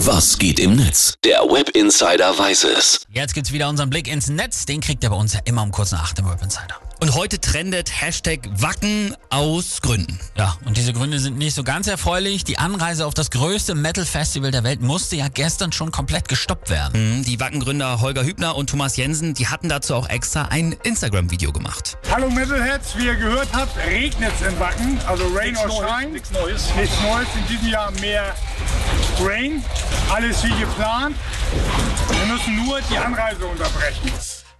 Was geht im Netz? Der Web Insider weiß es. Jetzt gibt's wieder unseren Blick ins Netz. Den kriegt ihr bei uns ja immer um kurz nach 8 im Web Insider. Und heute trendet Hashtag Wacken aus Gründen. Ja, und diese Gründe sind nicht so ganz erfreulich. Die Anreise auf das größte Metal-Festival der Welt musste ja gestern schon komplett gestoppt werden. Mhm, Die Wacken-Gründer Holger Hübner und Thomas Jensen, die hatten dazu auch extra ein Instagram-Video gemacht. Hallo Metalheads, wie ihr gehört habt, regnet es in Wacken, also Rain or Shine. Nichts Neues. Nichts Neues, in diesem Jahr mehr Rain, alles wie geplant. Wir müssen nur die Anreise unterbrechen.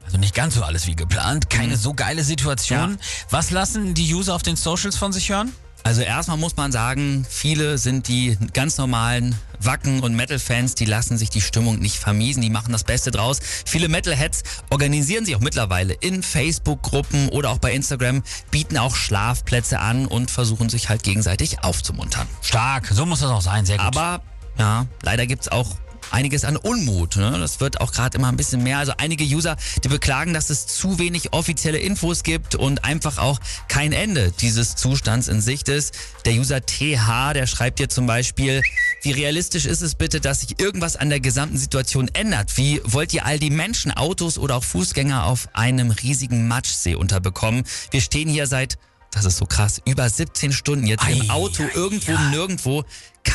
Also nicht ganz so alles wie geplant. Keine Mhm. so geile Situation. Ja. Was lassen die User auf den Socials von sich hören? Also erstmal muss man sagen, viele sind die ganz normalen Wacken- und Metal-Fans, die lassen sich die Stimmung nicht vermiesen, die machen das Beste draus. Viele Metalheads organisieren sich auch mittlerweile in Facebook-Gruppen oder auch bei Instagram, bieten auch Schlafplätze an und versuchen sich halt gegenseitig aufzumuntern. Stark, so muss das auch sein. Sehr gut. Aber ja, leider gibt's auch einiges an Unmut. Ne? Das wird auch gerade immer ein bisschen mehr. Also einige User, die beklagen, dass es zu wenig offizielle Infos gibt und einfach auch kein Ende dieses Zustands in Sicht ist. Der User TH, der schreibt hier zum Beispiel, wie realistisch ist es bitte, dass sich irgendwas an der gesamten Situation ändert? Wie wollt ihr all die Menschen, Autos oder auch Fußgänger auf einem riesigen Matschsee unterbekommen? Wir stehen hier seit das ist so krass. Über 17 Stunden jetzt Ei, im Auto, ei, irgendwo, ja. nirgendwo.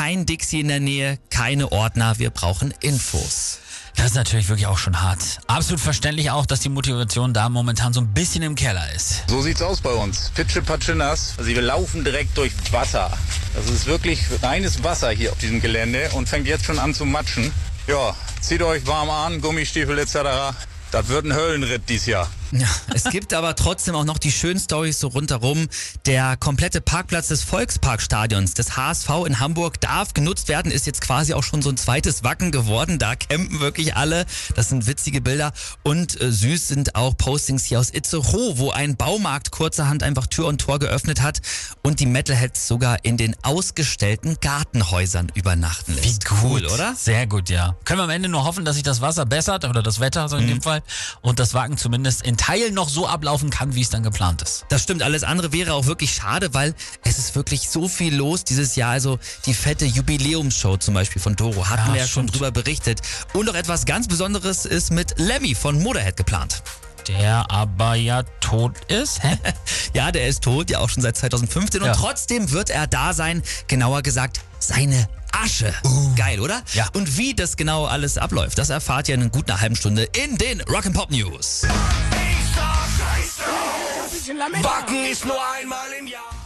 Kein Dixie in der Nähe, keine Ordner. Wir brauchen Infos. das ist natürlich wirklich auch schon hart. Absolut verständlich auch, dass die Motivation da momentan so ein bisschen im Keller ist. So sieht's aus bei uns. Pitsche Patschinas. Also wir laufen direkt durch Wasser. Das ist wirklich reines Wasser hier auf diesem Gelände und fängt jetzt schon an zu matschen. Ja, zieht euch warm an, Gummistiefel etc. Das wird ein Höllenritt dieses Jahr. Ja, es gibt aber trotzdem auch noch die schönen Stories so rundherum. Der komplette Parkplatz des Volksparkstadions des HSV in Hamburg darf genutzt werden, ist jetzt quasi auch schon so ein zweites Wacken geworden. Da campen wirklich alle. Das sind witzige Bilder. Und äh, süß sind auch Postings hier aus Itzehoe, wo ein Baumarkt kurzerhand einfach Tür und Tor geöffnet hat und die Metalheads sogar in den ausgestellten Gartenhäusern übernachten lässt. Cool, oder? Sehr gut, ja. Können wir am Ende nur hoffen, dass sich das Wasser bessert oder das Wetter so in Mhm. dem Fall und das Wagen zumindest in Teilen noch so ablaufen kann, wie es dann geplant ist. Das stimmt, alles andere wäre auch wirklich schade, weil es ist wirklich so viel los dieses Jahr. Also die fette Jubiläumsshow zum Beispiel von Doro hatten Ja, wir ja schon drüber berichtet. Und noch etwas ganz Besonderes ist mit Lemmy von Motorhead geplant. Der aber ja tot ist. Hä? Ja, der ist tot, ja auch schon seit 2015 Ja. und trotzdem wird er da sein. Genauer gesagt, seine Asche. Geil, oder? Uh. Ja. Und wie das genau alles abläuft, das erfahrt ihr in einer guten halben Stunde in den Rock'n'Pop News. Wacken ist nur einmal im Jahr.